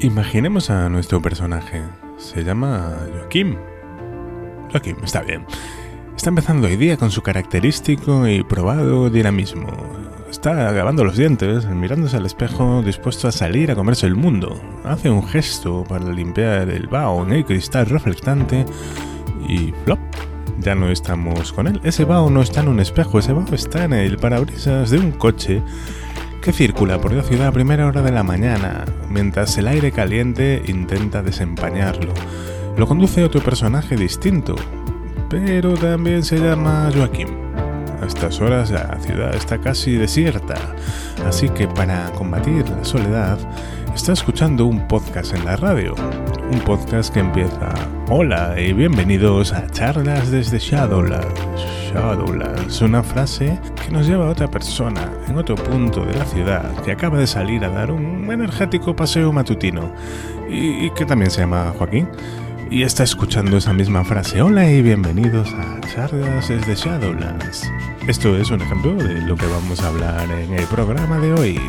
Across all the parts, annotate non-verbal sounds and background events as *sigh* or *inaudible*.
Imaginemos a nuestro personaje. Se llama Joaquín. Joaquín, está bien. Está empezando hoy día con su característico y probado dinamismo. Está lavando los dientes, mirándose al espejo, dispuesto a salir a comerse el mundo. Hace un gesto para limpiar el vaho en el cristal reflectante y ¡flop! Ya no estamos con él. Ese vaho no está en un espejo, ese vaho está en el parabrisas de un coche que circula por la ciudad a primera hora de la mañana, mientras el aire caliente intenta desempañarlo. Lo conduce otro personaje distinto, pero también se llama Joaquín. A estas horas la ciudad está casi desierta, así que para combatir la soledad, está escuchando un podcast en la radio. Un podcast que empieza, hola y bienvenidos a charlas desde Shadowlands. Shadowlands, una frase que nos lleva a otra persona en otro punto de la ciudad que acaba de salir a dar un energético paseo matutino y, que también se llama Joaquín y está escuchando esa misma frase. Hola y bienvenidos a Charlas desde Shadowlands. Esto es un ejemplo de lo que vamos a hablar en el programa de hoy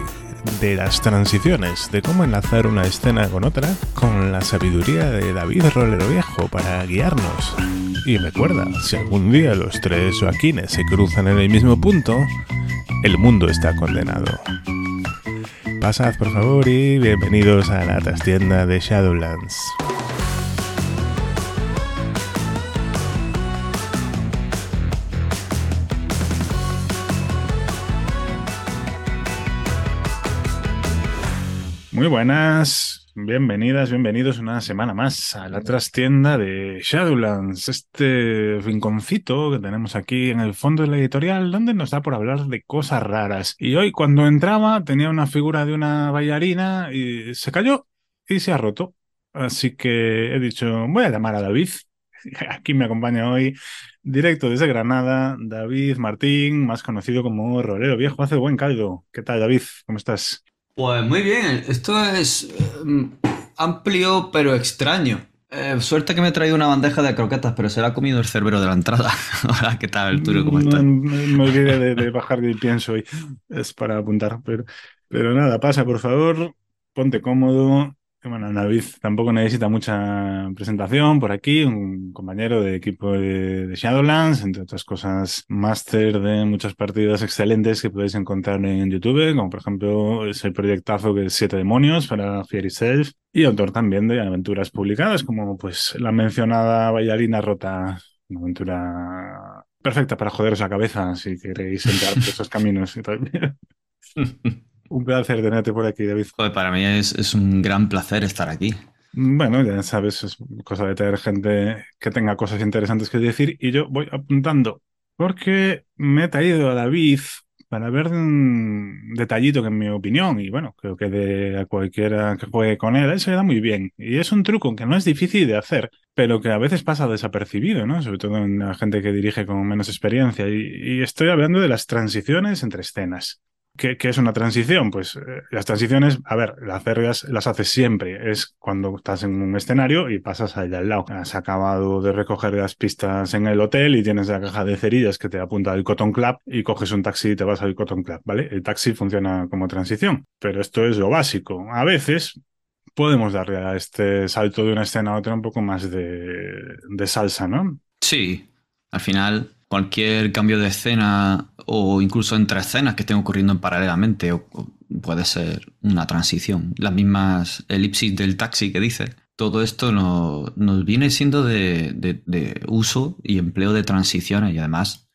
de las transiciones, de cómo enlazar una escena con otra, con la sabiduría de David Rolero Viejo para guiarnos. Y recuerda, si algún día los tres Joaquines se cruzan en el mismo punto, el mundo está condenado. Pasad por favor y bienvenidos a la trastienda de Shadowlands. Muy buenas, bienvenidas, bienvenidos una semana más a la trastienda de Shadowlands, este rinconcito que tenemos aquí en el fondo de la editorial donde nos da por hablar de cosas raras. Y hoy cuando entraba tenía una figura de una bailarina y se cayó y se ha roto. Así que he dicho, voy a llamar a David. *laughs* Aquí me acompaña hoy directo desde Granada, David Martín, más conocido como Rolero Viejo, hace buen caldo. ¿Qué tal, David? ¿Cómo estás? Pues muy bien, esto es eh, amplio pero extraño. Eh, suerte que me he traído una bandeja de croquetas, pero se la ha comido el cerbero de la entrada. *laughs* Hola, ¿qué tal, Arturo? ¿Cómo estás? No, me olvidé de, bajar de pienso y es para apuntar, pero, pero nada, pasa por favor, ponte cómodo, bueno, David tampoco necesita mucha presentación por aquí, un compañero de equipo de, Shadowlands, entre otras cosas, máster de muchas partidas excelentes que podéis encontrar en YouTube, como por ejemplo ese proyectazo que es Siete Demonios para Fiery Self, y autor también de aventuras publicadas, como pues la mencionada Bailarina Rota, una aventura perfecta para joderos la cabeza si queréis entrar por esos caminos y tal. *laughs* Un placer tenerte por aquí, David. para mí es, un gran placer estar aquí. Bueno, ya sabes, es cosa de tener gente que tenga cosas interesantes que decir y yo voy apuntando porque me he traído a David para ver un detallito que en mi opinión, y bueno, creo que de a cualquiera que juegue con él, él se le da muy bien. Y es un truco que no es difícil de hacer, pero que a veces pasa desapercibido, ¿no? Sobre todo en la gente que dirige con menos experiencia. y estoy hablando de las transiciones entre escenas. ¿Qué, es una transición? Pues eh, las transiciones, a ver, las cerdas las haces siempre. Es cuando estás en un escenario y pasas al lado. Has acabado de recoger las pistas en el hotel y tienes la caja de cerillas que te apunta al Cotton Club y coges un taxi y te vas al Cotton Club, ¿vale? El taxi funciona como transición, pero esto es lo básico. A veces podemos darle a este salto de una escena a otra un poco más de, de salsa, ¿no? Sí, al final cualquier cambio de escena o incluso entre escenas que estén ocurriendo paralelamente o, puede ser una transición. Las mismas elipsis del taxi que dice. Todo esto nos viene siendo de, de uso y empleo de transiciones y además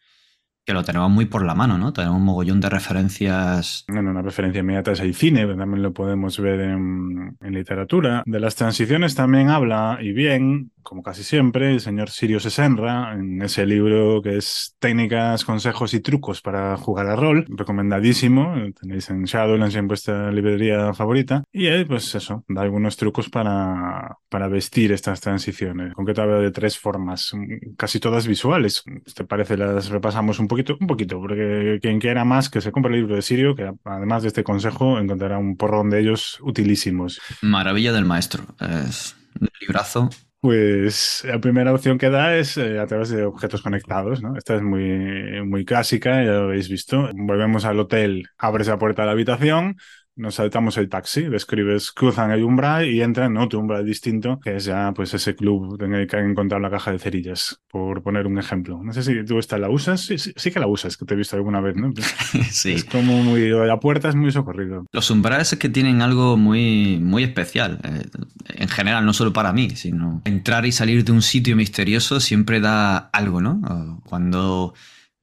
que lo tenemos muy por la mano, ¿no? Tenemos un mogollón de referencias. Bueno, una referencia inmediata es el cine, también lo podemos ver en, literatura. De las transiciones también habla, y bien, como casi siempre, el señor Sirio Sesenra, en ese libro que es Técnicas, Consejos y Trucos para jugar a rol, recomendadísimo, tenéis en Shadowlands en vuestra librería favorita, y él, pues eso, da algunos trucos para, para vestir estas transiciones. Con que te de tres formas, casi todas visuales. ¿Te parece? Las repasamos un poquito, un poquito, porque quien quiera más que se compre el libro de Sirio, que además de este consejo encontrará un porrón de ellos utilísimos. Maravilla del maestro, es un librazo. Pues la primera opción que da es eh, a través de objetos conectados, ¿no? Esta es muy, muy clásica, ya lo habéis visto. Volvemos al hotel, abres la puerta de la habitación, nos saltamos el taxi, describes, cruzan el umbral y entran en otro umbral distinto, que es ya pues ese club en el que han encontrado la caja de cerillas, por poner un ejemplo. No sé si tú esta la usas, sí, sí, que la usas, que te he visto alguna vez, ¿no? *laughs* sí. Es como muy, la puerta es muy socorrido. Los umbrales es que tienen algo muy, muy especial, eh, en general, no solo para mí, sino entrar y salir de un sitio misterioso siempre da algo, ¿no? Cuando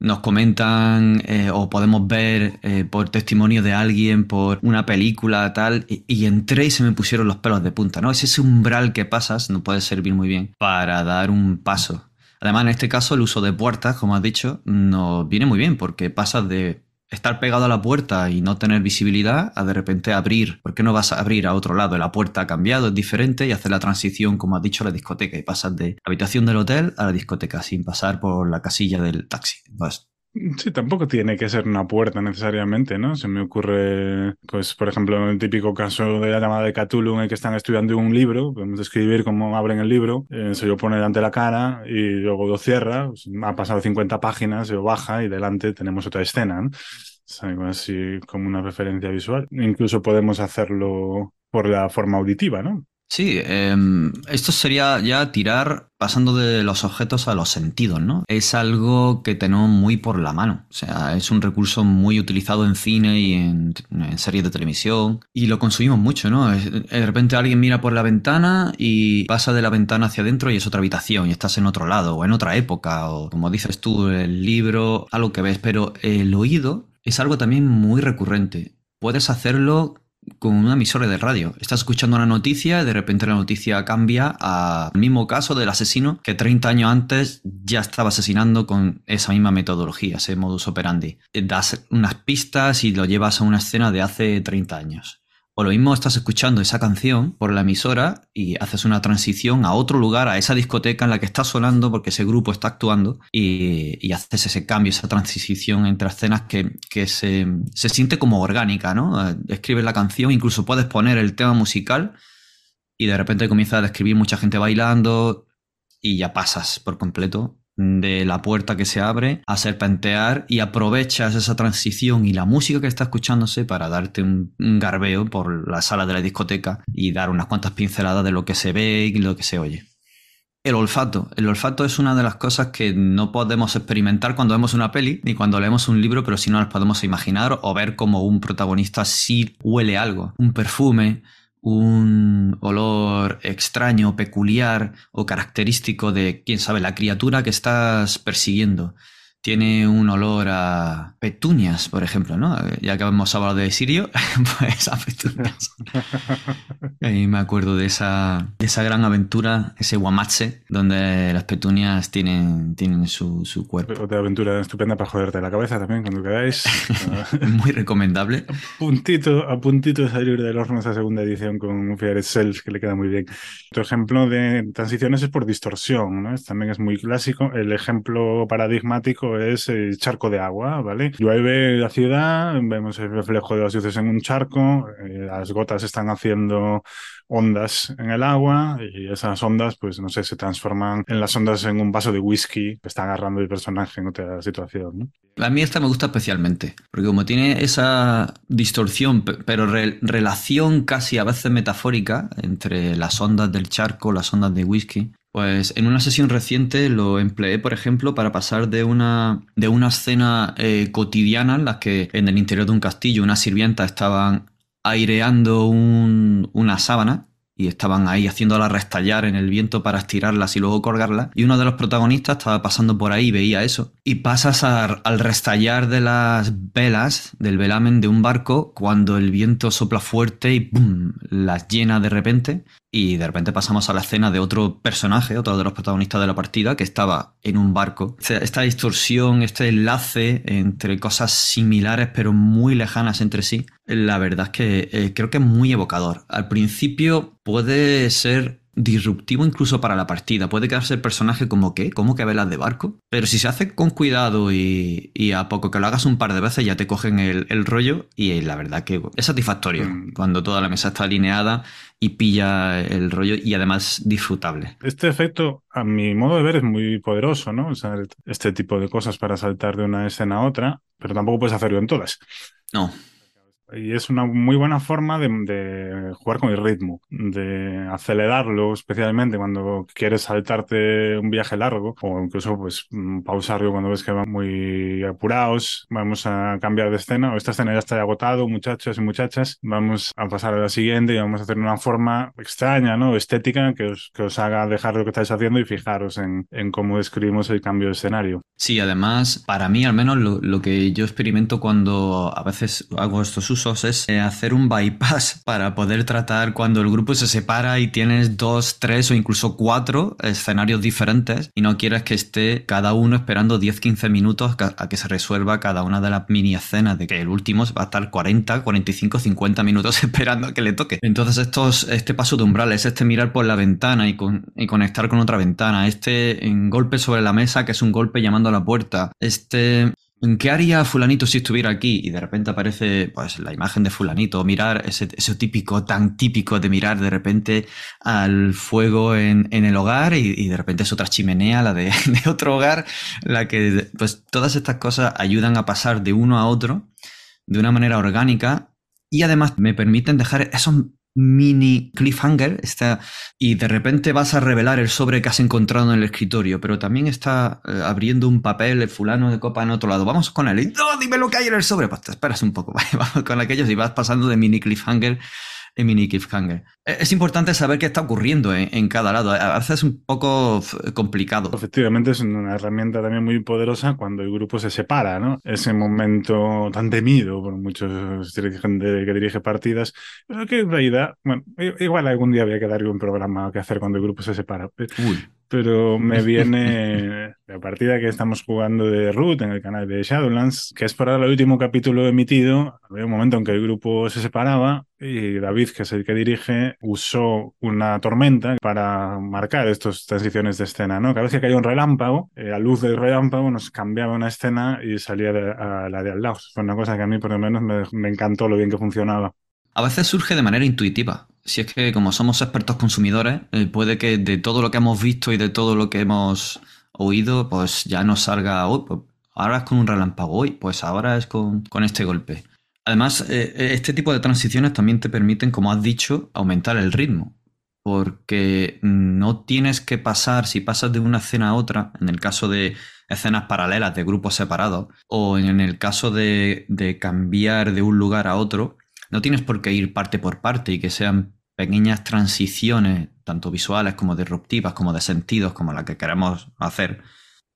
nos comentan eh, o podemos ver eh, por testimonio de alguien, por una película, tal, y, entré y se me pusieron los pelos de punta, ¿no? Es ese umbral que pasas, no puede servir muy bien para dar un paso. Además, en este caso, el uso de puertas, como has dicho, nos viene muy bien porque pasas de estar pegado a la puerta y no tener visibilidad a de repente abrir. ¿Por qué no vas a abrir a otro lado? La puerta ha cambiado, es diferente y hacer la transición, como has dicho, a la discoteca y pasas de habitación del hotel a la discoteca sin pasar por la casilla del taxi. Sí, tampoco tiene que ser una puerta necesariamente, ¿no? Se me ocurre, pues, por ejemplo, el típico caso de la llamada de Cthulhu en el que están estudiando un libro, podemos describir cómo abren el libro, eh, se lo pone delante de la cara y luego lo cierra, pues, ha pasado 50 páginas, se lo baja y delante tenemos otra escena, ¿no? Es algo así como una referencia visual. Incluso podemos hacerlo por la forma auditiva, ¿no? Sí, em, esto sería ya tirar pasando de los objetos a los sentidos, ¿no? Es algo que tenemos muy por la mano. O sea, es un recurso muy utilizado en cine y en, series de televisión. Y lo consumimos mucho, ¿no? De repente alguien mira por la ventana y pasa de la ventana hacia adentro y es otra habitación y estás en otro lado o en otra época o como dices tú, el libro, algo que ves. Pero el oído es algo también muy recurrente. Puedes hacerlo con una emisora de radio. Estás escuchando una noticia y de repente la noticia cambia al mismo caso del asesino que 30 años antes ya estaba asesinando con esa misma metodología, ese modus operandi. Das unas pistas y lo llevas a una escena de hace 30 años. O lo mismo estás escuchando esa canción por la emisora y haces una transición a otro lugar, a esa discoteca en la que está sonando porque ese grupo está actuando y, haces ese cambio, esa transición entre escenas que, se, se, siente como orgánica, ¿no? Escribes la canción, incluso puedes poner el tema musical y de repente comienza a describir mucha gente bailando y ya pasas por completo de la puerta que se abre a serpentear y aprovechas esa transición y la música que está escuchándose para darte un, garbeo por la sala de la discoteca y dar unas cuantas pinceladas de lo que se ve y lo que se oye. El olfato. El olfato es una de las cosas que no podemos experimentar cuando vemos una peli ni cuando leemos un libro, pero sí nos podemos imaginar o ver como un protagonista sí huele algo. Un perfume, un olor extraño, peculiar o característico de, quién sabe, la criatura que estás persiguiendo tiene un olor a petunias, por ejemplo, ¿no? Ya que hemos hablado de Sirio, *laughs* pues a petunias. *laughs* y me acuerdo de esa, de esa gran aventura, ese guamache, donde las petunias tienen, tienen su, su cuerpo. Otra aventura estupenda para joderte la cabeza también, cuando queráis. *laughs* Muy recomendable. A puntito, a puntito de salir del horno esa segunda edición con Fear Self, que le queda muy bien. Otro ejemplo de transiciones es por distorsión, ¿no? También es muy clásico. El ejemplo paradigmático es el charco de agua, ¿vale? Llueve la ciudad, vemos el reflejo de las luces en un charco, eh, las gotas están haciendo ondas en el agua y esas ondas, pues no sé, se transforman en las ondas en un vaso de whisky que está agarrando el personaje en otra situación, ¿no? A mí esta me gusta especialmente, porque como tiene esa distorsión, pero relación casi a veces metafórica entre las ondas del charco, las ondas de whisky, pues en una sesión reciente lo empleé, por ejemplo, para pasar de una, de una escena eh, cotidiana en la que en el interior de un castillo unas sirvientas estaban aireando una sábana y estaban ahí haciéndola restallar en el viento para estirarlas y luego colgarlas. Y uno de los protagonistas estaba pasando por ahí y veía eso. Y pasas al restallar de las velas del velamen de un barco cuando el viento sopla fuerte y ¡pum! las llena de repente y de repente pasamos a la escena de otro personaje, otro de los protagonistas de la partida, que estaba en un barco. Esta distorsión, este enlace entre cosas similares pero muy lejanas entre sí, la verdad es que eh, creo que es muy evocador. Al principio puede ser disruptivo incluso para la partida. Puede quedarse el personaje como que, como que velas de barco. Pero si se hace con cuidado y, a poco que lo hagas un par de veces ya te cogen el, rollo y la verdad que es satisfactorio mm. cuando toda la mesa está alineada y pilla el rollo y además disfrutable. Este efecto, a mi modo de ver, es muy poderoso, ¿no? O sea, este tipo de cosas para saltar de una escena a otra, pero tampoco puedes hacerlo en todas. No y es una muy buena forma de, jugar con el ritmo, de acelerarlo, especialmente cuando quieres saltarte un viaje largo o incluso pues mm, pausarlo cuando ves que van muy apurados. Vamos a cambiar de escena, o esta escena ya está agotado, muchachos y muchachas, vamos a pasar a la siguiente y vamos a hacer una forma extraña, ¿no? Estética que os, que os haga dejar lo que estáis haciendo y fijaros en, en cómo describimos el cambio de escenario. Sí, además, para mí al menos lo, lo que yo experimento cuando a veces hago estos es eh, hacer un bypass *laughs* para poder tratar cuando el grupo se separa y tienes dos, tres o incluso cuatro escenarios diferentes y no quieres que esté cada uno esperando 10-15 minutos a que se resuelva cada una de las mini escenas, de que el último va a estar 40, 45, 50 minutos *laughs* esperando a que le toque. Entonces estos, este paso de umbral es este mirar por la ventana y, y conectar con otra ventana, este golpe sobre la mesa que es un golpe llamando a la puerta, este ¿Qué haría fulanito si estuviera aquí? Y de repente aparece pues, la imagen de fulanito, mirar ese, típico, tan típico de mirar de repente al fuego en, el hogar y, de repente es otra chimenea, la de, *laughs* de, otro hogar, la que, pues todas estas cosas ayudan a pasar de uno a otro de una manera orgánica y además me permiten dejar esos mini cliffhanger está, y de repente vas a revelar el sobre que has encontrado en el escritorio, pero también está eh, abriendo un papel el fulano de copa en otro lado. Vamos con él y no, dime lo que hay en el sobre. Pues te esperas un poco, *laughs* vamos con aquellos y vas pasando de mini cliffhanger en cliffhanger. E-, es importante saber qué está ocurriendo en, cada lado. A veces es un poco complicado. Efectivamente, es una herramienta también muy poderosa cuando el grupo se separa, ¿no? Ese momento tan temido por muchos dirigentes que dirige partidas, pero que en realidad, bueno, igual algún día había que darle un programa que hacer cuando el grupo se separa. Uy pero me viene la partida que estamos jugando de Root en el canal de Shadowlands, que es para el último capítulo emitido. Había un momento en que el grupo se separaba y David, que es el que dirige, usó una tormenta para marcar estas transiciones de escena, ¿no? Cada vez que caía un relámpago, eh, a luz del relámpago nos cambiaba una escena y salía a la de al lado. Fue una cosa que a mí por lo menos me, me encantó lo bien que funcionaba. A veces surge de manera intuitiva si es que como somos expertos consumidores, eh, puede que de todo lo que hemos visto y de todo lo que hemos oído, pues ya nos salga, hoy, pues ahora es con un relámpago, hoy, pues ahora es con, este golpe. Además, eh, eh, este tipo de transiciones también te permiten, como has dicho, aumentar el ritmo. Porque no tienes que pasar, si pasas de una escena a otra, en el caso de escenas paralelas de grupos separados, o en el caso de, de cambiar de un lugar a otro, no tienes por qué ir parte por parte y que sean pequeñas transiciones, tanto visuales como disruptivas, como de sentidos, como la que queremos hacer.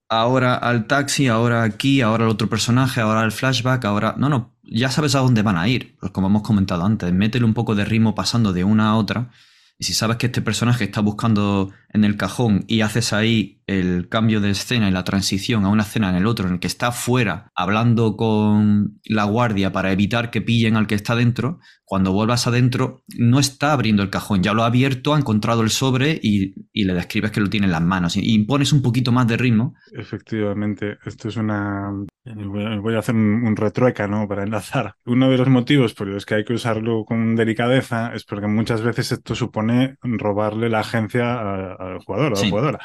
Ahora al taxi, ahora aquí, ahora el otro personaje, ahora el flashback, ahora... No, no, ya sabes a dónde van a ir. Pues como hemos comentado antes, métele un poco de ritmo pasando de una a otra y si sabes que este personaje está buscando en el cajón y haces ahí el cambio de escena y la transición a una escena en el otro, en el que está fuera hablando con la guardia para evitar que pillen al que está dentro, cuando vuelvas adentro no está abriendo el cajón, ya lo ha abierto, ha encontrado el sobre y, le describes que lo tiene en las manos y, impones un poquito más de ritmo. Efectivamente, esto es una... Voy a hacer un, retrueca, ¿no? Para enlazar. Uno de los motivos por los que hay que usarlo con delicadeza es porque muchas veces esto supone robarle la agencia al jugador o a la jugadora.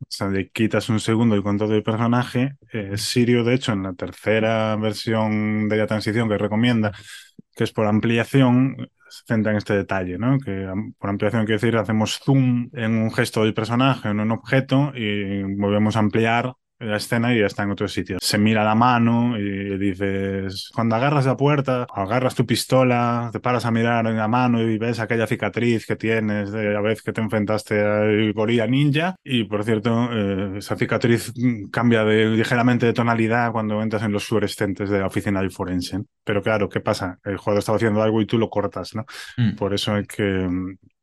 O sea, le quitas un segundo el control del personaje. Eh, Sirio, de hecho, en la tercera versión de la transición que recomienda, que es por ampliación, se centra en este detalle, ¿no? Que por ampliación quiere decir, hacemos zoom en un gesto del personaje, en un objeto, y volvemos a ampliar la escena y ya está en otro sitio. Se mira la mano y dices, cuando agarras la puerta, agarras tu pistola, te paras a mirar en la mano y ves aquella cicatriz que tienes de la vez que te enfrentaste al gorila ninja. Y por cierto, eh, esa cicatriz cambia de, ligeramente de tonalidad cuando entras en los fluorescentes de la oficina del forense. Pero claro, ¿qué pasa? El jugador estaba haciendo algo y tú lo cortas, ¿no? Mm. Por eso hay que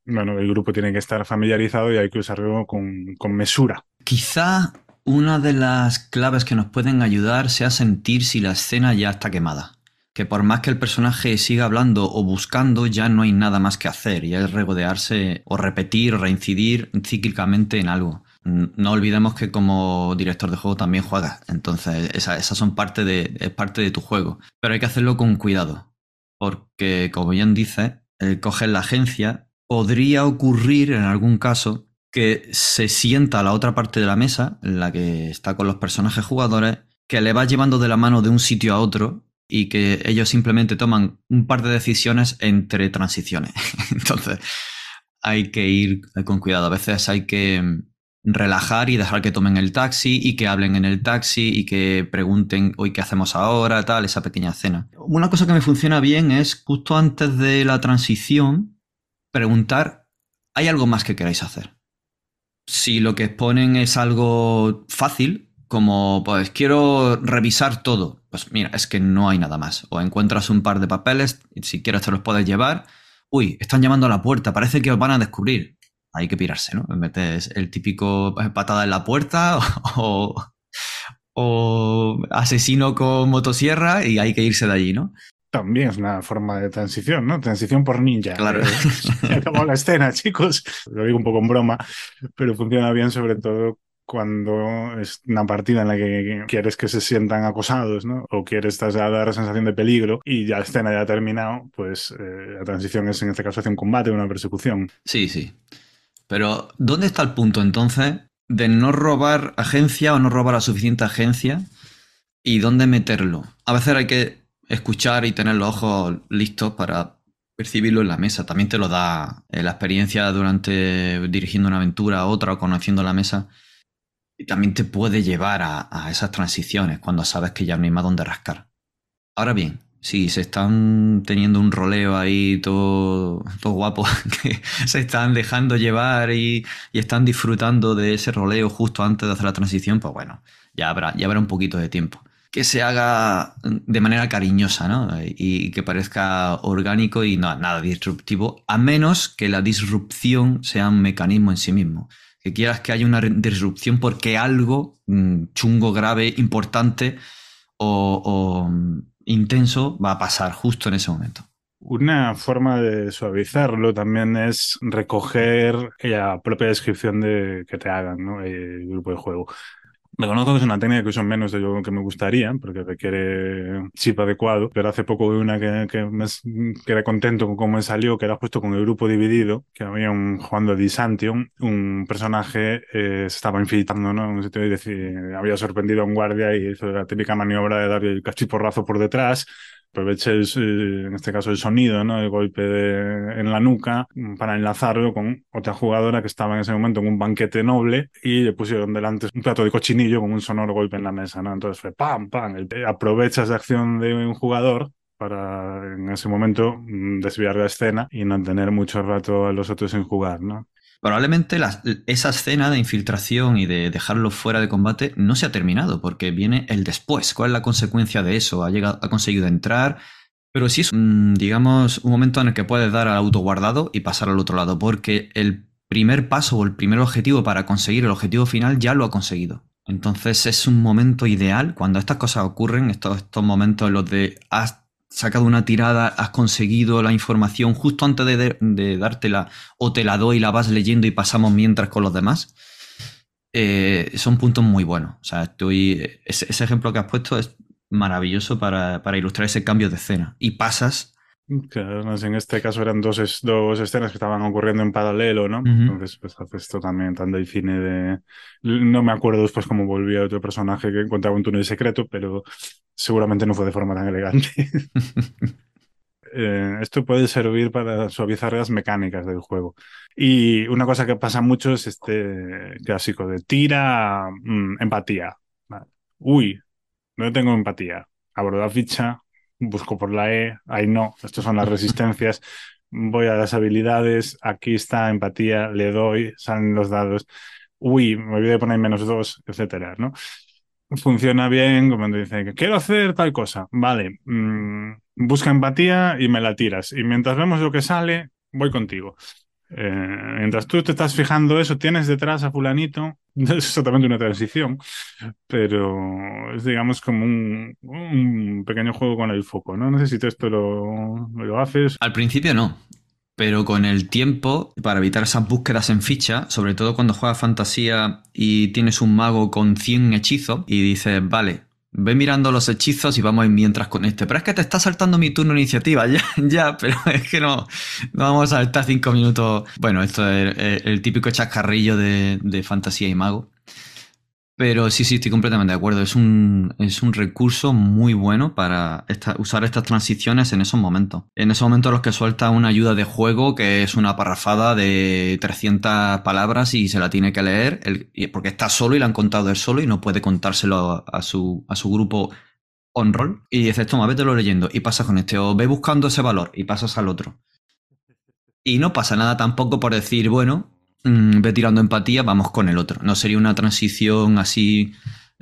bueno, el grupo tiene que estar familiarizado y hay que usarlo con, con mesura. Quizá una de las claves que nos pueden ayudar sea sentir si la escena ya está quemada. Que por más que el personaje siga hablando o buscando, ya no hay nada más que hacer, y es regodearse o repetir o reincidir cíclicamente en algo. No olvidemos que como director de juego también juegas, entonces esas son parte de, es parte de tu juego. Pero hay que hacerlo con cuidado, porque como bien dice, el coger la agencia podría ocurrir en algún caso que se sienta a la otra parte de la mesa, en la que está con los personajes jugadores, que le va llevando de la mano de un sitio a otro y que ellos simplemente toman un par de decisiones entre transiciones. *laughs* Entonces, hay que ir con cuidado. A veces hay que relajar y dejar que tomen el taxi y que hablen en el taxi y que pregunten hoy qué hacemos ahora, tal, esa pequeña cena. Una cosa que me funciona bien es justo antes de la transición preguntar, ¿hay algo más que queráis hacer? Si lo que exponen es algo fácil, como pues quiero revisar todo, pues mira, es que no hay nada más. O encuentras un par de papeles, si quieres te los puedes llevar. Uy, están llamando a la puerta, parece que os van a descubrir hay que pirarse, ¿no? Metes el típico patada en la puerta *laughs* o, o asesino con motosierra y hay que irse de allí, ¿no? También es una forma de transición, ¿no? Transición por ninja. Claro. *laughs* Como la escena, chicos. Lo digo un poco en broma, pero funciona bien sobre todo cuando es una partida en la que quieres que se sientan acosados, ¿no? O quieres trasladar la sensación de peligro y ya la escena ya ha terminado, pues eh, la transición es en este caso hacia un combate, una persecución. Sí, sí. Pero, ¿dónde está el punto entonces de no robar agencia o no robar la suficiente agencia? ¿Y dónde meterlo? A veces hay que escuchar y tener los ojos listos para percibirlo en la mesa. También te lo da eh, la experiencia durante dirigiendo una aventura otra o conociendo la mesa. Y también te puede llevar a, esas transiciones cuando sabes que ya no hay más donde rascar. Ahora bien, Sí, se están teniendo un roleo ahí todo, todo guapo, *laughs* que se están dejando llevar y, están disfrutando de ese roleo justo antes de hacer la transición, pues bueno, ya habrá, ya habrá un poquito de tiempo. Que se haga de manera cariñosa, ¿no? Y que parezca orgánico y no, nada disruptivo, a menos que la disrupción sea un mecanismo en sí mismo. Que quieras que haya una disrupción porque algo mm, chungo, grave, importante o intenso va a pasar justo en ese momento. Una forma de suavizarlo también es recoger la propia descripción de que te hagan ¿no? el grupo de juego. Reconozco que es una técnica que uso menos de lo que me gustaría, porque requiere chip adecuado, pero hace poco vi una que, que me quedé contento con cómo me salió, que era justo con el grupo dividido, que había un jugando Disantion, un personaje eh, se estaba infiltrando ¿no? un sitio y decir, había sorprendido a un guardia y hizo la típica maniobra de darle el cachiporrazo por detrás, aproveché en este caso el sonido, ¿no? el golpe en la nuca para enlazarlo con otra jugadora que estaba en ese momento en un banquete noble y le pusieron delante un plato de cochinillo con un sonoro golpe en la mesa. ¿no? Entonces fue pam, pam, aprovechas la acción de un jugador para en ese momento mm, desviar la escena y no tener mucho rato a los otros sin jugar, ¿no? Probablemente esa escena de infiltración y de dejarlo fuera de combate no se ha terminado, porque viene el después. ¿Cuál es la consecuencia de eso? Ha, llegado, ha conseguido entrar, pero sí es, digamos, un momento en el que puedes dar al autoguardado y pasar al otro lado, porque el primer paso o el primer objetivo para conseguir el objetivo final ya lo ha conseguido. Entonces es un momento ideal cuando estas cosas ocurren, estos, estos momentos en los de sacado una tirada, has conseguido la información justo antes de, dártela o te la doy y la vas leyendo y pasamos mientras con los demás, eh, son puntos muy buenos. O sea, estoy, ese, ejemplo que has puesto es maravilloso para, ilustrar ese cambio de escena. Y pasas en este caso eran dos, dos escenas que estaban ocurriendo en paralelo, ¿no? Entonces, pues esto también tan del cine de. No me acuerdo después cómo volvía otro personaje que encontraba un túnel secreto, pero seguramente no fue de forma tan elegante. *laughs* Eh, esto puede servir para suavizar las mecánicas del juego. Y una cosa que pasa mucho es este clásico de tira mm, empatía. Uy, no tengo empatía. Abro la ficha, busco por la E, ahí no, estas son las resistencias, *laughs* voy a las habilidades, aquí está empatía, le doy, salen los dados, uy, me olvidé de poner menos dos, etcétera, ¿no? Funciona bien cuando dice quiero hacer tal cosa, vale, mm, busca empatía y me la tiras, y mientras vemos lo que sale, voy contigo. Eh, mientras tú te estás fijando eso, tienes detrás a fulanito, *laughs* es exactamente una transición, pero es digamos como un, pequeño juego con el foco, ¿no? No sé esto lo, lo haces. Al principio no, pero con el tiempo, para evitar esas búsquedas en ficha, sobre todo cuando juegas fantasía y tienes un mago con 100 hechizos y dices, vale, Ve mirando los hechizos y vamos a ir mientras con este. Pero es que te está saltando mi turno de iniciativa, *laughs* ya, ya, pero es que no, no vamos a saltar cinco minutos. Bueno, esto es el, típico chascarrillo de, fantasía y mago. Pero sí, sí, estoy completamente de acuerdo. Es un, es un recurso muy bueno para usar estas transiciones en esos momentos. En esos momentos los que suelta una ayuda de juego que es una parrafada de 300 palabras y se la tiene que leer porque está solo y la han contado él solo y no puede contárselo a, su, a su grupo on-roll. Y dices, toma, lo leyendo y pasas con este o ve buscando ese valor y pasas al otro. Y no pasa nada tampoco por decir, bueno, Mm, ve tirando empatía, vamos con el otro. No sería una transición así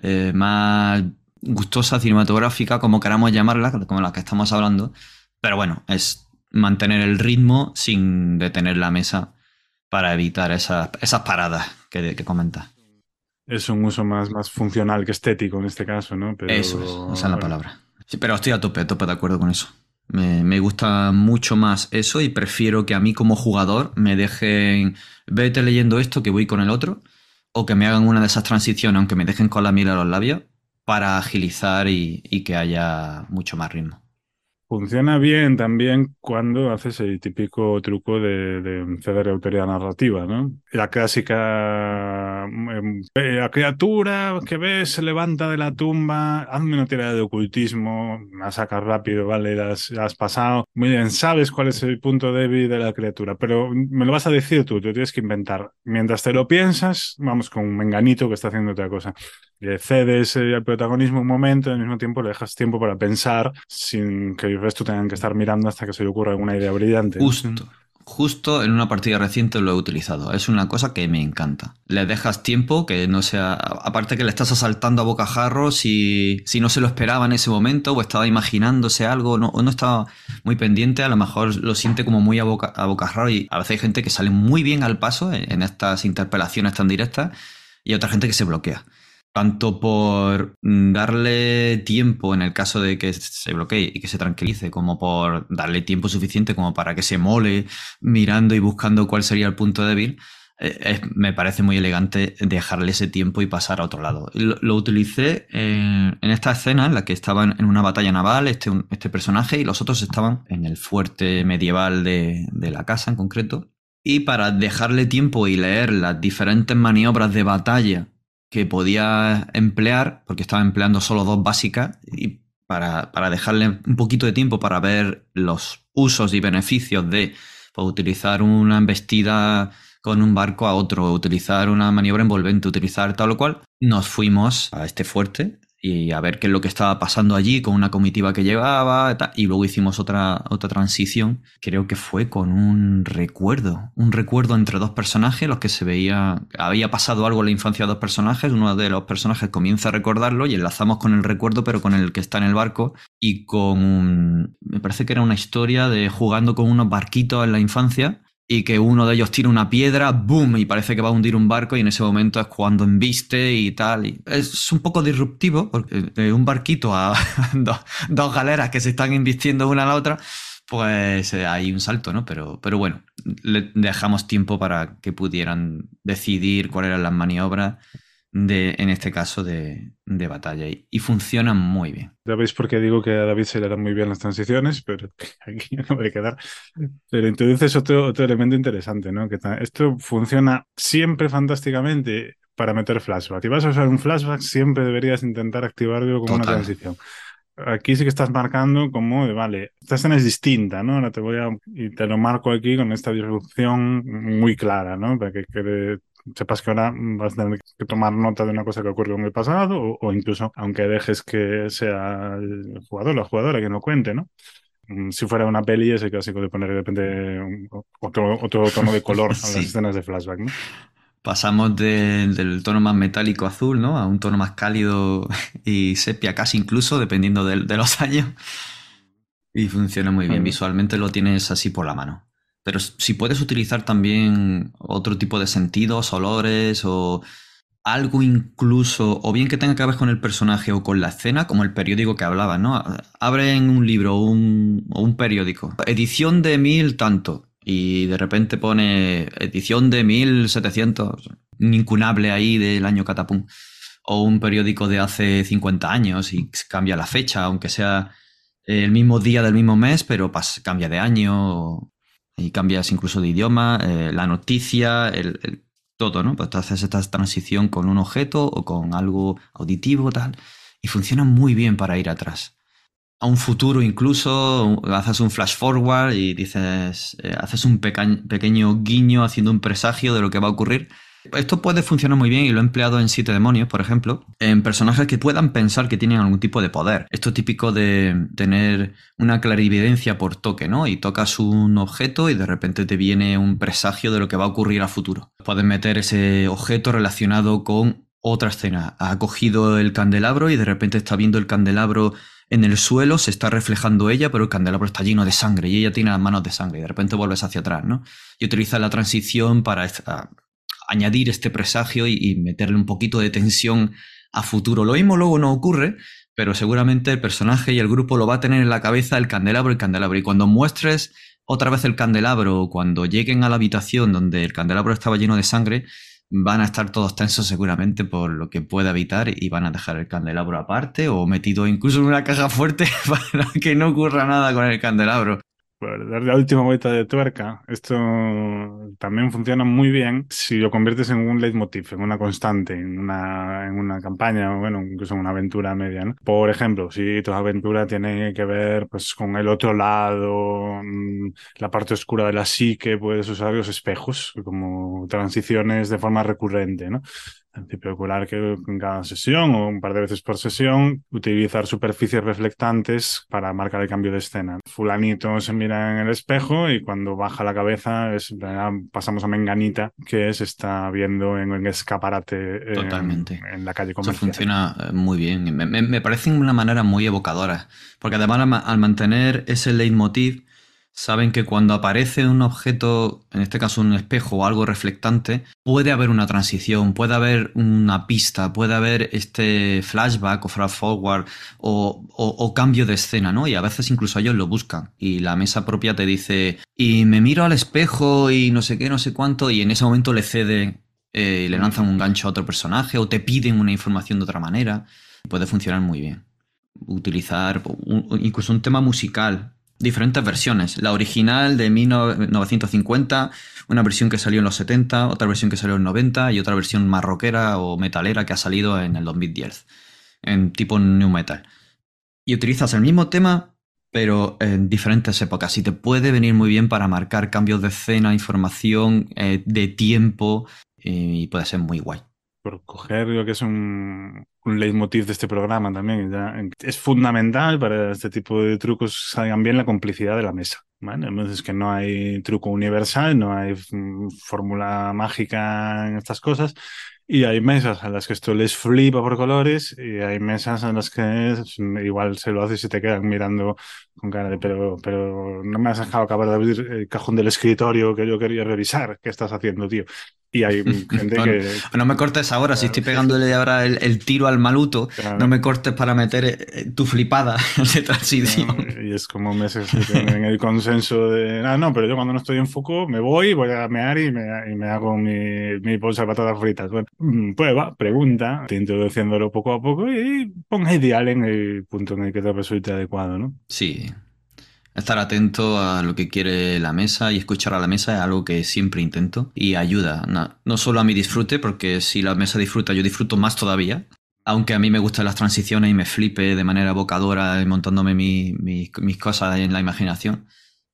eh, más gustosa, cinematográfica, como queramos llamarla, como la que estamos hablando. Pero bueno, es mantener el ritmo sin detener la mesa para evitar esas, esas paradas que, que comentas. Es un uso más, más funcional que estético en este caso, ¿no? Eso esa es la palabra. Sí, pero estoy a tope, a tope de acuerdo con eso. Me, gusta mucho más eso y prefiero que a mí como jugador me dejen, vete leyendo esto que voy con el otro, o que me hagan una de esas transiciones, aunque me dejen con la mira a los labios, para agilizar y que haya mucho más ritmo. Funciona bien también cuando haces el típico truco de, ceder autoridad narrativa, ¿no? La clásica em, eh, la criatura que ves se levanta de la tumba, hazme una tirada de ocultismo, la sacas rápido, ¿vale? La has, pasado. Muy bien, sabes cuál es el punto débil de la criatura, pero me lo vas a decir tú, tú tienes que inventar. Mientras te lo piensas, vamos con un menganito que está haciendo otra cosa le cedes el protagonismo un momento y al mismo tiempo le dejas tiempo para pensar sin que el resto tengan que estar mirando hasta que se le ocurra alguna idea brillante. Justo. Justo en una partida reciente lo he utilizado. Es una cosa que me encanta. Le dejas tiempo que no sea. Aparte que le estás asaltando a bocajarro si, si no se lo esperaba en ese momento o estaba imaginándose algo o no estaba muy pendiente, a lo mejor lo siente como muy a, boca, a bocajarro y a veces hay gente que sale muy bien al paso en estas interpelaciones tan directas y otra gente que se bloquea tanto por darle tiempo en el caso de que se bloquee y que se tranquilice, como por darle tiempo suficiente como para que se mole mirando y buscando cuál sería el punto débil, eh, me parece muy elegante dejarle ese tiempo y pasar a otro lado. Lo, utilicé en, esta escena en la que estaban en una batalla naval este, este personaje y los otros estaban en el fuerte medieval de la casa en concreto. Y para dejarle tiempo y leer las diferentes maniobras de batalla que podía emplear, porque estaba empleando solo dos básicas, y para, dejarle un poquito de tiempo para ver los usos y beneficios de pues, utilizar una embestida con un barco a otro, utilizar una maniobra envolvente, utilizar tal o cual, nos fuimos a este fuerte y a ver qué es lo que estaba pasando allí con una comitiva que llevaba y luego hicimos otra, otra transición, creo que fue con un recuerdo, un recuerdo entre dos personajes, los que se veía, había pasado algo en la infancia de dos personajes, uno de los personajes comienza a recordarlo y enlazamos con el recuerdo pero con el que está en el barco y con, me parece que era una historia de jugando con unos barquitos en la infancia y que uno de ellos tira una piedra, ¡boom! y parece que va a hundir un barco y en ese momento es cuando embiste y tal. Es un poco disruptivo porque de un barquito a *laughs* dos, galeras que se están invistiendo una a la otra, pues eh, hay un salto, ¿no? Pero, pero bueno, dejamos tiempo para que pudieran decidir cuáles eran las maniobras de, en este caso, de, batalla. Y, funcionan muy bien. Ya veis por qué digo que a David se le dan muy bien las transiciones, pero *laughs* aquí no voy a quedar. Pero introduces otro, otro elemento interesante, ¿no? Que esto funciona siempre fantásticamente para meter flashback. Si vas a usar un flashback, siempre deberías intentar activarlo como una transición. Aquí sí que estás marcando como de, vale, esta escena es distinta, ¿no? Ahora te voy a, y te lo marco aquí con esta disrupción muy clara, ¿no? Para que quede sepas que ahora vas a tener que tomar nota de una cosa que ocurrió en el pasado o, incluso aunque dejes que sea el jugador o la jugadora quien lo cuente, ¿no? Mm, si fuera una peli, ese clásico de poner de repente otro, otro tono de color *laughs* a las escenas de flashback, ¿no? Pasamos del tono más metálico azul, ¿no? A un tono más cálido y sepia, casi incluso, dependiendo de, de los *laughs* años. Y funciona muy bien. Visualmente lo tienes así por la mano. Pero si puedes utilizar también otro tipo de sentidos, olores o algo incluso, o bien que tenga que ver con el personaje o con la escena, como el periódico que hablaba, ¿no? Abren un libro un, o un periódico, edición de mil tanto, y de repente pone edición de 1700, incunable ahí del año catapum, o un periódico de hace 50 años y cambia la fecha, aunque sea el mismo día del mismo mes, pero cambia de año y cambias incluso de idioma, eh, la noticia, el, todo, ¿no? Pues tú haces esta transición con un objeto o con algo auditivo, tal, y funciona muy bien para ir atrás. A un futuro incluso, haces un flash forward y dices, eh, haces un pequeño guiño haciendo un presagio de lo que va a ocurrir esto puede funcionar muy bien y lo he empleado en Siete Demonios, por ejemplo, en personajes que puedan pensar que tienen algún tipo de poder. Esto es típico de tener una clarividencia por toque, ¿no? Y tocas un objeto y de repente te viene un presagio de lo que va a ocurrir a futuro. Puedes meter ese objeto relacionado con otra escena. Ha cogido el candelabro y de repente está viendo el candelabro en el suelo, se está reflejando ella, pero el candelabro está lleno de sangre y ella tiene las manos de sangre y de repente vuelves hacia atrás, ¿no? Y utiliza la transición para añadir este presagio y, meterle un poquito de tensión a futuro. Lo mismo luego no ocurre, pero seguramente el personaje y el grupo lo va a tener en la cabeza el candelabro el candelabro. Y cuando muestres otra vez el candelabro o cuando lleguen a la habitación donde el candelabro estaba lleno de sangre, van a estar todos tensos seguramente por lo que pueda evitar y van a dejar el candelabro aparte o metido incluso en una caja fuerte *laughs* para que no ocurra nada con el candelabro dar la última vuelta de tuerca, esto también funciona muy bien si lo conviertes en un leitmotiv, en una constante, en una, en una campaña bueno, incluso en una aventura media. ¿no? Por ejemplo, si tu aventura tiene que ver pues, con el otro lado, mm, la parte oscura de la psique, puedes usar los espejos como transiciones de forma recurrente. ¿no? Principio ocular que en cada sesión o un par de veces por sesión, utilizar superficies reflectantes para marcar el cambio de escena. Fulanito se mira en el espejo y cuando baja la cabeza es, pasamos a Menganita que se está viendo en un escaparate Totalmente. En, la calle comercial. Eso funciona eh, muy bien. Me, me, parece una manera muy evocadora, porque además al mantener ese leitmotiv saben que cuando aparece un objeto, en este caso un espejo o algo reflectante, puede haber una transición, puede haber una pista, puede haber este flashback o flash forward o, cambio de escena, ¿no? Y a veces incluso ellos lo buscan y la mesa propia te dice, y me miro al espejo y no sé qué, no sé cuánto, y en ese momento le cede eh, y le lanzan un gancho a otro personaje o te piden una información de otra manera. Puede funcionar muy bien. Utilizar incluso un tema musical diferentes versiones. La original de 1950, una versión que salió en los 70, otra versión que salió en los 90 y otra versión marroquera o metalera que ha salido en el 2010, en tipo new metal. Y utilizas el mismo tema, pero en diferentes épocas. Y te puede venir muy bien para marcar cambios de escena, información, eh, de tiempo, y puede ser muy guay por coger lo que es un, un leitmotiv de este programa también. es fundamental para este tipo de trucos salgan bien la complicidad de la mesa. ¿vale? Entonces, que no hay truco universal, no hay mm, fórmula mágica en estas cosas. Y hay mesas a las que esto les flipa por colores y hay mesas a las que igual se lo haces y te quedan mirando con cara de pero, pero no me has dejado acabar de abrir el cajón del escritorio que yo quería revisar. ¿Qué estás haciendo, tío? Y hay *laughs* gente que. No me cortes ahora, si estoy pegándole ahora el, tiro al maluto, no me cortes para meter eh, tu flipada *laughs* de transición. y es como meses en el consenso de. Ah, no, pero yo cuando no estoy en foco me voy, voy a mear y me, y me hago mi, mi bolsa de patatas fritas. Bueno, mm, prueba, pregunta, te introduciéndolo poco a poco y ponga ideal en el punto en el que te resulte adecuado, ¿no? Sí, Estar atento a lo que quiere la mesa y escuchar a la mesa es algo que siempre intento y ayuda, no, solo a mi disfrute, porque si la mesa disfruta, yo disfruto más todavía. Aunque a mí me gustan las transiciones y me flipe de manera evocadora montándome mis cosas en la imaginación.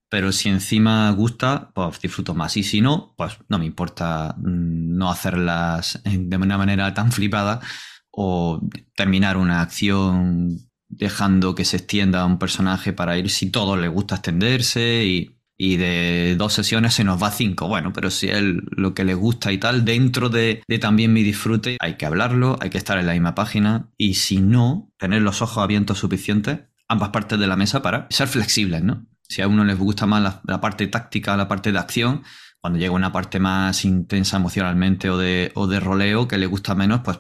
Pero si encima gusta, pues disfruto más. Y si no, pues no me importa mm, no hacerlas de una manera tan flipada o terminar una acción dejando que se extienda un personaje para ir si todo le gusta extenderse y, de dos sesiones se nos va a cinco. Bueno, pero si es lo que le gusta y tal, dentro de, también mi disfrute, hay que hablarlo, hay que estar en la misma página y si no, tener los ojos abiertos suficientes, ambas partes de la mesa para ser flexibles, ¿no? Si a uno les gusta más la, la parte táctica, la parte de acción, cuando llega una parte más intensa emocionalmente o de, o de roleo que le gusta menos, pues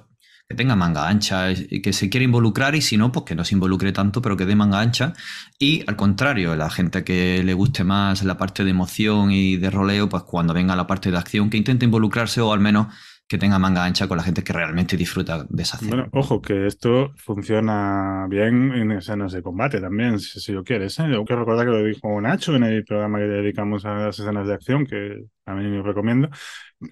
que tenga manga ancha, que se quiera involucrar y si no, pues que no se involucre tanto, pero que dé manga ancha. Y al contrario, la gente que le guste más la parte de emoción y de roleo, pues cuando venga la parte de acción, que intente involucrarse o al menos que tenga manga ancha con la gente que realmente disfruta de esa escena. Bueno, ojo, que esto funciona bien en escenas de combate también, si, si lo quieres. ¿eh? Quiero recordar que lo dijo Nacho en el programa que dedicamos a las escenas de acción, que a mí me recomiendo,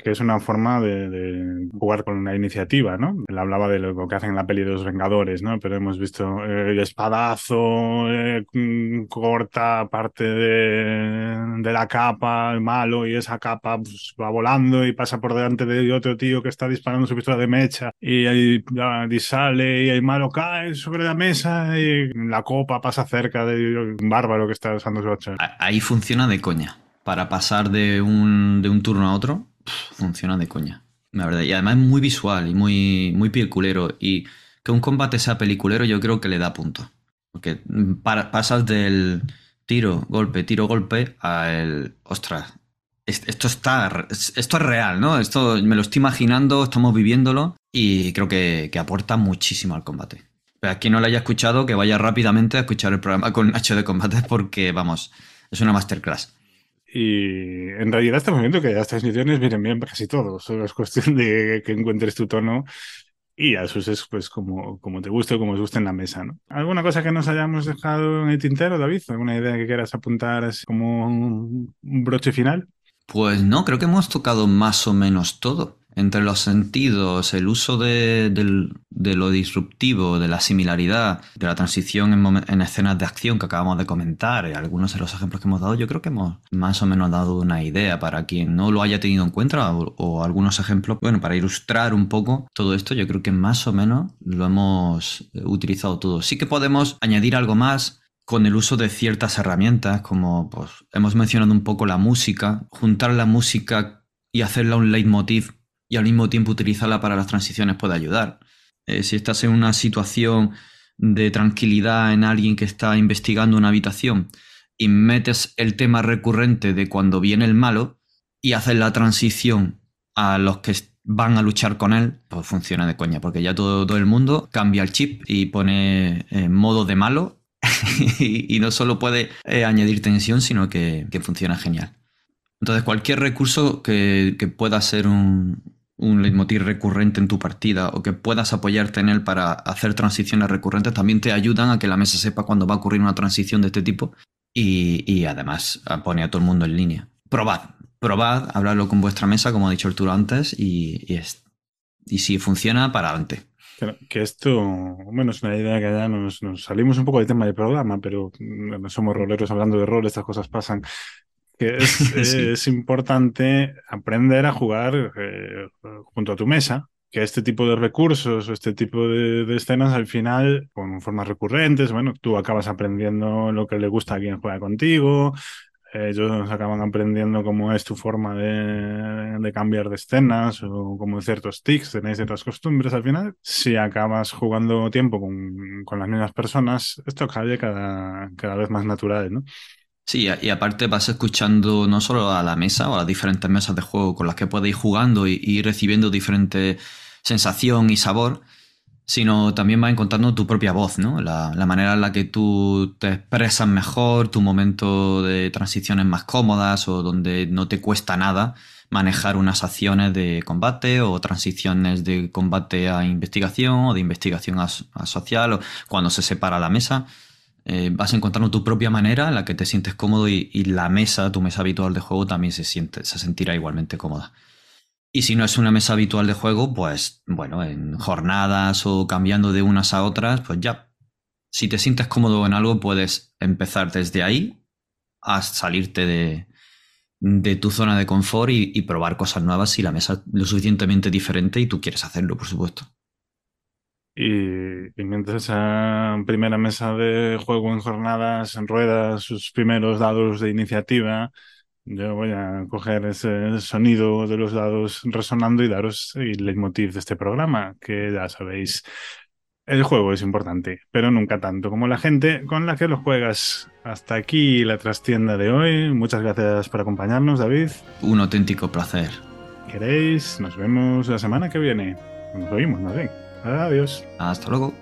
que es una forma de, de, jugar con una iniciativa, ¿no? Él hablaba de lo que hacen en la peli de los Vengadores, ¿no? Pero hemos visto eh, el espadazo, eh, corta parte de, de, la capa, el malo, y esa capa pues, va volando y pasa por delante de otro tío que está disparando su pistola de mecha, y ahí y sale, y el malo cae sobre la mesa, y la copa pasa cerca de un bárbaro que está usando su hacha. Ahí funciona de coña. Para pasar de un, de un turno a otro, funciona de coña. La verdad. Y además es muy visual y muy, muy peliculero. Y que un combate sea peliculero, yo creo que le da punto. Porque para, pasas del tiro, golpe, tiro, golpe a el. Ostras, esto está. Esto es real, ¿no? Esto me lo estoy imaginando, estamos viviéndolo. Y creo que, que aporta muchísimo al combate. Pero quien no lo haya escuchado, que vaya rápidamente a escuchar el programa con Nacho de combate, porque vamos, es una masterclass. Y en realidad estamos viendo que estas misiones vienen bien casi todos. Solo es cuestión de que encuentres tu tono y a sus es pues como, como te guste o como os guste en la mesa, ¿no? ¿Alguna cosa que nos hayamos dejado en el tintero, David? ¿Alguna idea que quieras apuntar como un broche final? Pues no, creo que hemos tocado más o menos todo entre los sentidos, el uso de, lo disruptivo, de la similaridad, de la transición en, en, escenas de acción que acabamos de comentar, algunos de los ejemplos que hemos dado, yo creo que hemos más o menos dado una idea para quien no lo haya tenido en cuenta o, o algunos ejemplos, bueno, para ilustrar un poco todo esto, yo creo que más o menos lo hemos utilizado todo. Sí que podemos añadir algo más, con el uso de ciertas herramientas, como pues, hemos mencionado un poco la música, juntar la música y hacerla un leitmotiv y al mismo tiempo utilizarla para las transiciones puede ayudar. Eh, si estás en una situación de tranquilidad en alguien que está investigando una habitación y metes el tema recurrente de cuando viene el malo y haces la transición a los que van a luchar con él, pues funciona de coña, porque ya todo, todo el mundo cambia el chip y pone en modo de malo *laughs* y, no solo puede eh, añadir tensión, sino que, funciona genial. Entonces, cualquier recurso que pueda ser un, un leitmotiv recurrente en tu partida o que puedas apoyarte en él para hacer transiciones recurrentes también te ayudan a que la mesa sepa cuándo va a ocurrir una transición de este tipo y, y además pone a todo el mundo en línea. Probad, probad, habladlo con vuestra mesa, como ha dicho Arturo antes, y, y, si funciona, para adelante. Que esto, bueno, es una idea que ya nos, nos salimos un poco del tema del programa, pero no somos roleros hablando de rol, estas cosas pasan que *laughs* es, sí. es, importante aprender a jugar eh, junto a tu mesa, que este tipo de recursos o este tipo de, de, escenas al final, con formas recurrentes, bueno, tú acabas aprendiendo lo que le gusta a quien juega contigo, ellos acaban aprendiendo cómo es tu forma de, de, cambiar de escenas o como ciertos tics, tenéis ciertas costumbres al final. Si acabas jugando tiempo con, con las mismas personas, esto cae cada, cada vez más natural, ¿no? Sí, y aparte vas escuchando no solo a la mesa o a las diferentes mesas de juego con las que puedes ir jugando y, recibiendo diferente sensación y sabor, sino también vas encontrando tu propia voz, ¿no? La, la, manera en la que tú te expresas mejor, tu momento de transiciones más cómodas o donde no te cuesta nada manejar unas acciones de combate o transiciones de combate a investigación o de investigación a, a social o cuando se separa la mesa eh, vas encontrando tu propia manera en la que te sientes cómodo y, la mesa, tu mesa habitual de juego, también se, siente, se sentirá igualmente cómoda. Y si no es una mesa habitual de juego, pues bueno, en jornadas o cambiando de unas a otras, pues ya. Si te sientes cómodo en algo, puedes empezar desde ahí a salirte de, de tu zona de confort y, y, probar cosas nuevas si la mesa es lo suficientemente diferente y tú quieres hacerlo, por supuesto. Y, y, mientras esa primera mesa de juego en jornadas, en ruedas, sus primeros dados de iniciativa, yo voy a coger ese sonido de los dados resonando y daros el leitmotiv de este programa, que ya sabéis, el juego es importante, pero nunca tanto como la gente con la que lo juegas. Hasta aquí la trastienda de hoy. Muchas gracias por acompañarnos, David. Un auténtico placer. ¿Queréis? Nos vemos la semana que viene. Nos oímos, no sé. Adiós. Hasta luego.